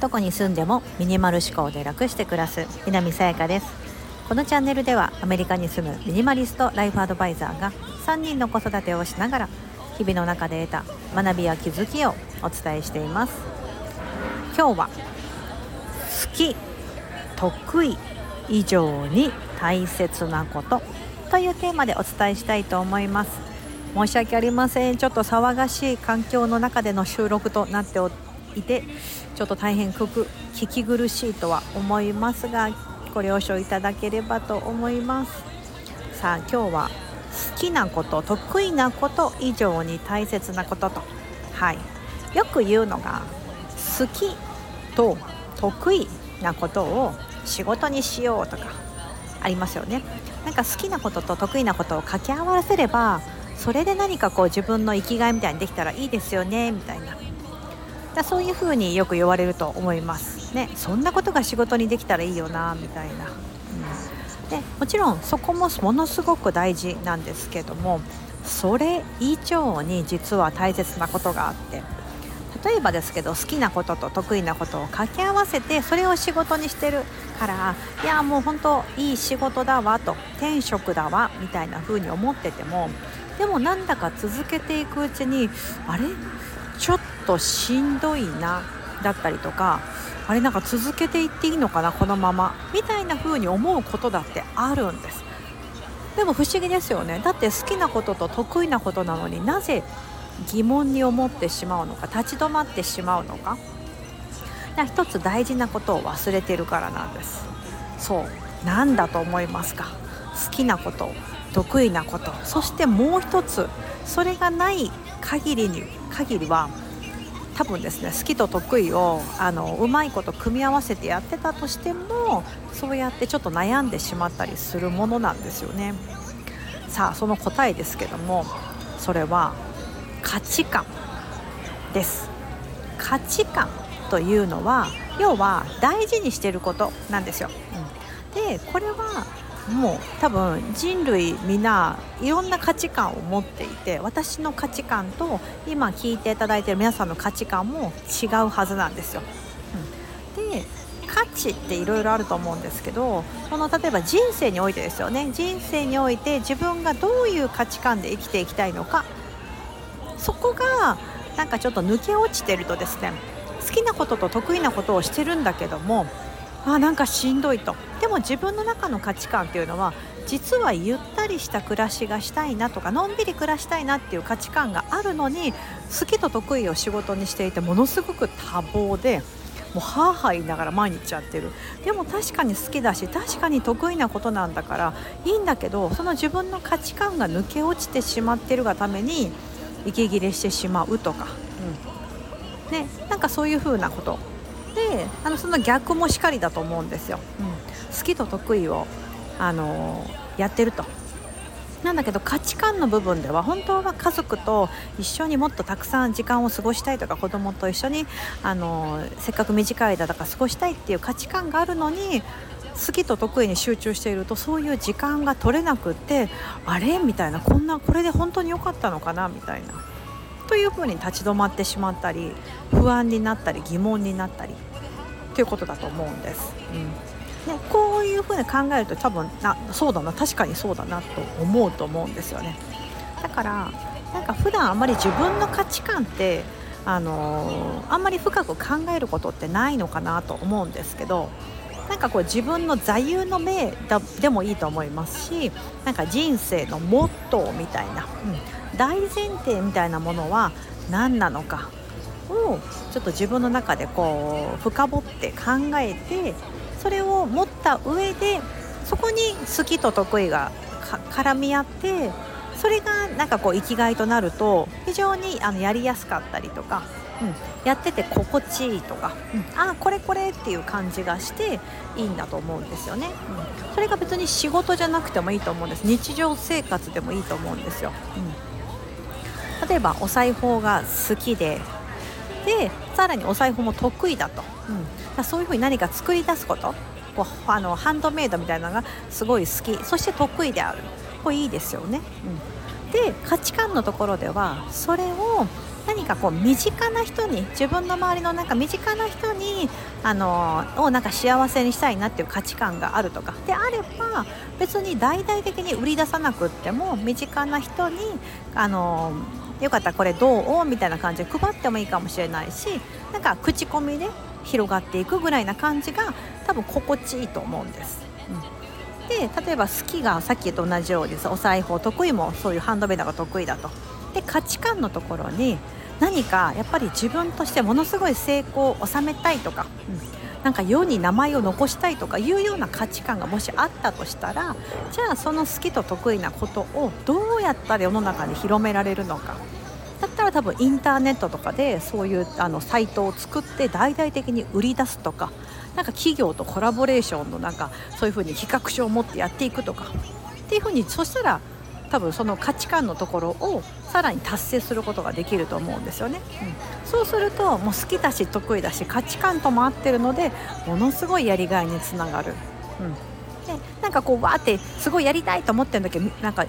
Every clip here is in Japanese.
どこに住んでもミニマル思考で楽して暮らす南さやかです。このチャンネルではアメリカに住むミニマリストライフアドバイザーが3人の子育てをしながら日々の中で得た学びや気づきをお伝えしています。今日は好き得意以上に大切なことというテーマでお伝えしたいと思います。申し訳ありません。ちょっと騒がしい環境の中での収録となっていてちょっと大変聞き苦しいとは思いますがご了承いただければと思います。さあ今日は好きなこと得意なこと以上に大切なことと。はい。よく言うのが好きと得意なことを仕事にしようとかありますよね。なんか好きなことと得意なことを掛け合わせればそれで何かこう自分の生きがいみたいにできたらいいですよねみたいな。だそういうふうによく言われると思います。ねそんなことが仕事にできたらいいよなみたいな、うん、でもちろんそこもものすごく大事なんですけどもそれ以上に実は大切なことがあって例えばですけど好きなことと得意なことを掛け合わせてそれを仕事にしてるからいやもう本当いい仕事だわと転職だわみたいな風に思っててもでもなんだか続けていくうちにあれ？ちょっとしんどいなだったりとかあれなんか続けていっていいのかなこのままみたいな風に思うことだってあるんです。でも不思議ですよね。だって好きなことと得意なことなのになぜ疑問に思ってしまうのか立ち止まってしまうのか。一つ大事なことを忘れてるからなんです。そう。何だと思いますか？好きなこと得意なこと。そしてもう一つそれがない限りに限りは多分ですね好きと得意をあのうまいこと組み合わせてやってたとしてもそうやってちょっと悩んでしまったりするものなんですよね。さあその答えですけどもそれは価値観です。価値観というのは要は大事にしてることなんですよ、うん、でこれはもう多分人類みんないろんな価値観を持っていて私の価値観と今聞いていただいている皆さんの価値観も違うはずなんですよ。うん、で価値っていろいろあると思うんですけどその例えば人生においてですよね。人生において自分がどういう価値観で生きていきたいのか。そこがなんかちょっと抜け落ちてるとですね好きなことと得意なことをしてるんだけどもあなんかしんどいと。でも自分の中の価値観っていうのは実はゆったりした暮らしがしたいなとかのんびり暮らしたいなっていう価値観があるのに好きと得意を仕事にしていてものすごく多忙でもうハーハー言いながら毎日やってる。でも確かに好きだし確かに得意なことなんだからいいんだけどその自分の価値観が抜け落ちてしまってるがために息切れしてしまうとか、うん。ね、なんかそういうふうなことであのその逆もしかりだと思うんですよ、うん、好きと得意を、あのー、やってると。なんだけど価値観の部分では本当は家族と一緒にもっとたくさん時間を過ごしたいとか子供と一緒にあのせっかく短い間だから過ごしたいっていう価値観があるのに好きと得意に集中しているとそういう時間が取れなくってあれ？みたいなこんなこれで本当に良かったのかな？みたいな。というふうに立ち止まってしまったり不安になったり疑問になったり。ということだと思うんです。うんね、こういうふうに考えると多分なそうだな確かにそうだなと思うと思うんですよね。だからなんか普段あまり自分の価値観ってあのー、あんまり深く考えることってないのかなと思うんですけどなんかこう自分の座右の銘でもいいと思いますしなんか人生のモットーみたいな、うん、大前提みたいなものは何なのかをちょっと自分の中でこう深掘って考えてそれを持った上でそこに好きと得意が絡み合ってそれがなんかこう生きがいとなると非常にあのやりやすかったりとかうん、やってて心地いいとか、うん、あこれこれっていう感じがしていいんだと思うんですよね、うん、それが別に仕事じゃなくてもいいと思うんです。日常生活でもいいと思うんですよ、うん、例えばお裁縫が好きででさらにお裁縫も得意だと、うん、そういうふうに何か作り出すこと。こうあのハンドメイドみたいなのがすごい好き。そして得意である。これいいですよね、うん。で価値観のところではそれを何かこう身近な人に自分の周りのなんか身近な人にあのをなんか幸せにしたいなっていう価値観があるとか。であれば別に大々的に売り出さなくっても身近な人にあのよかったらこれどう？みたいな感じで配ってもいいかもしれないしなんか口コミで広がっていくぐらいな感じが多分心地いいと思うんです。うん、で例えば好きがさっきと同じようにお裁縫得意もそういうハンドメイドが得意だと。で価値観のところに何かやっぱり自分としてものすごい成功を収めたいとか、うん、なんか世に名前を残したいとかいうような価値観がもしあったとしたらじゃあその好きと得意なことをどうやったら世の中に広められるのか。だったら多分インターネットとかでそういうあのサイトを作って大々的に売り出すとかなんか企業とコラボレーションのなんかそういうふうに企画書を持ってやっていくとか。っていうふうにそしたら多分その価値観のところをさらに達成することができると思うんですよね、うん、そうするともう好きだし得意だし価値観とも合ってるのでものすごいやりがいにつながる、うん、でなんかこうわーってすごいやりたいと思ってるんだけどなんか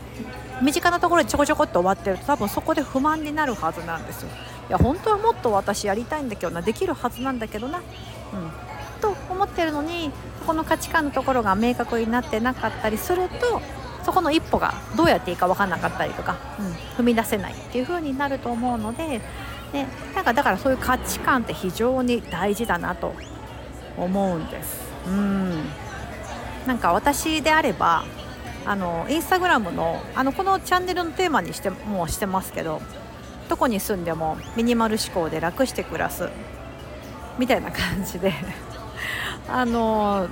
身近なところでちょこちょこっと終わってると多分そこで不満になるはずなんですよ。いや本当はもっと私やりたいんだけどなできるはずなんだけどな、うん、と思ってるのにこの価値観のところが明確になってなかったりするとそこの一歩がどうやっていいか分かんなかったりとか、うん、踏み出せないっていう風になると思うので、ね、なんかだからそういう価値観って非常に大事だなと思うんです。うんなんか私であればあのインスタグラムのあのこのチャンネルのテーマにしてもうしてますけどどこに住んでもミニマル思考で楽して暮らすみたいな感じで あの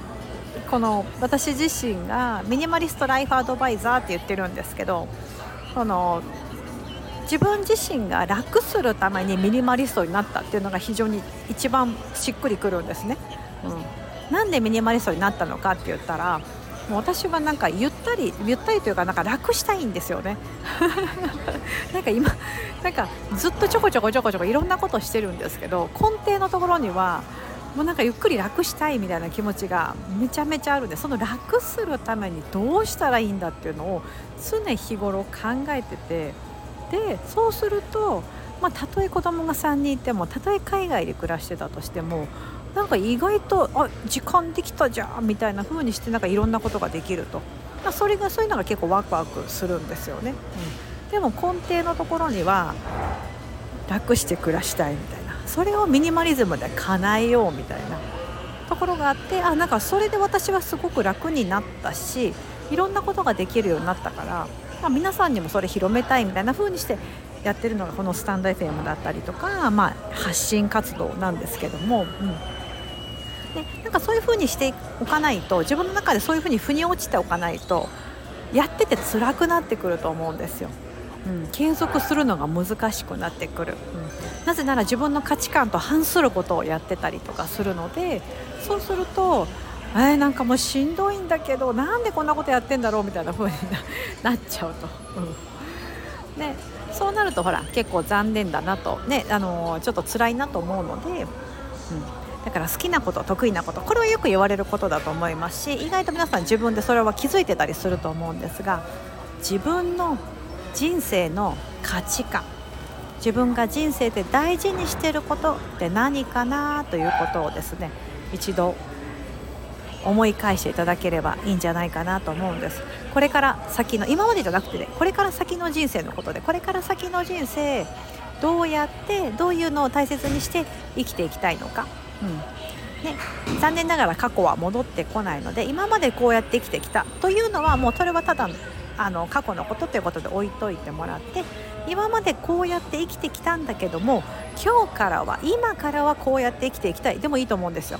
この私自身がミニマリストライフアドバイザーって言ってるんですけどその自分自身が楽するためにミニマリストになったっていうのが非常に一番しっくりくるんですね。うん、なんでミニマリストになったのかって言ったらもう私はなんかゆったりゆったりというかなんか楽したいんですよね なんか今なんかずっとちょこちょこちょこちょこいろんなことしてるんですけど根底のところにはもうなんかゆっくり楽したいみたいな気持ちがめちゃめちゃあるんでその楽するためにどうしたらいいんだっていうのを常日頃考えてて。でそうすると、まあ、たとえ子供が3人いてもたとえ海外で暮らしてたとしてもなんか意外とあ時間できたじゃんみたいな風にしてなんかいろんなことができると、まあ、それがそういうのが結構ワクワクするんですよね、うん、でも根底のところには楽して暮らしたいみたいな。それをミニマリズムで叶えようみたいなところがあってあなんかそれで私はすごく楽になったしいろんなことができるようになったから、まあ、皆さんにもそれ広めたいみたいな風にしてやってるのがこのスタンド FM だったりとか、まあ、発信活動なんですけども。うんでなんかそういう風にしておかないと自分の中でそういう風に腑に落ちておかないとやってて辛くなってくると思うんですよ。うん、継続するのが難しくなってくる、うん、なぜなら自分の価値観と反することをやってたりとかするのでそうするとえー、なんかもうしんどいんだけどなんでこんなことやってんだろうみたいな風になっちゃうと、うん。ね、そうなるとほら結構残念だなと、ねあのー、ちょっと辛いなと思うので、うん、だから好きなこと得意なことこれはよく言われることだと思いますし意外と皆さん自分でそれは気づいてたりすると思うんですが自分の人生の価値観。自分が人生で大事にしてることって何かなということをですね一度思い返していただければいいんじゃないかなと思うんです。これから先の今までじゃなくてねこれから先の人生のことでこれから先の人生どうやってどういうのを大切にして生きていきたいのか、うん。ね、残念ながら過去は戻ってこないので今までこうやって生きてきたというのはもうそれはただあの過去のことということで置いといてもらって今までこうやって生きてきたんだけども今日からは今からはこうやって生きていきたい。でもいいと思うんですよ。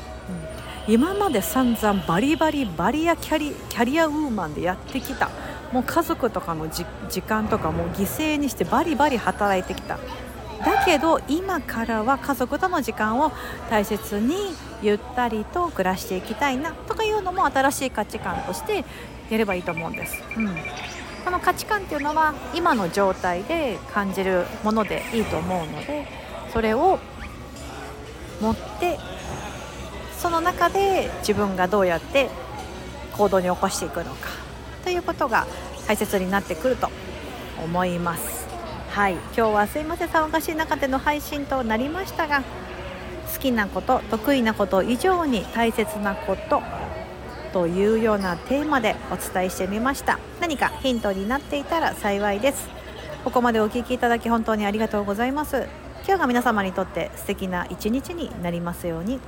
うん、今まで散々バリバリバリアキャリキャリアウーマンでやってきた。もう家族とかの時間とかも犠牲にしてバリバリ働いてきた。だけど今からは家族との時間を大切にゆったりと暮らしていきたいなとかいうのも新しい価値観としてやればいいと思うんです。うん。この価値観っていうのは今の状態で感じるものでいいと思うのでそれを持ってその中で自分がどうやって行動に起こしていくのかということが大切になってくると思います。はい。今日はすいません騒がしい中での配信となりましたが好きなこと得意なこと以上に大切なことというようなテーマでお伝えしてみました。何かヒントになっていたら幸いです。ここまでお聴きいただき本当にありがとうございます。今日が皆様にとって素敵な一日になりますように。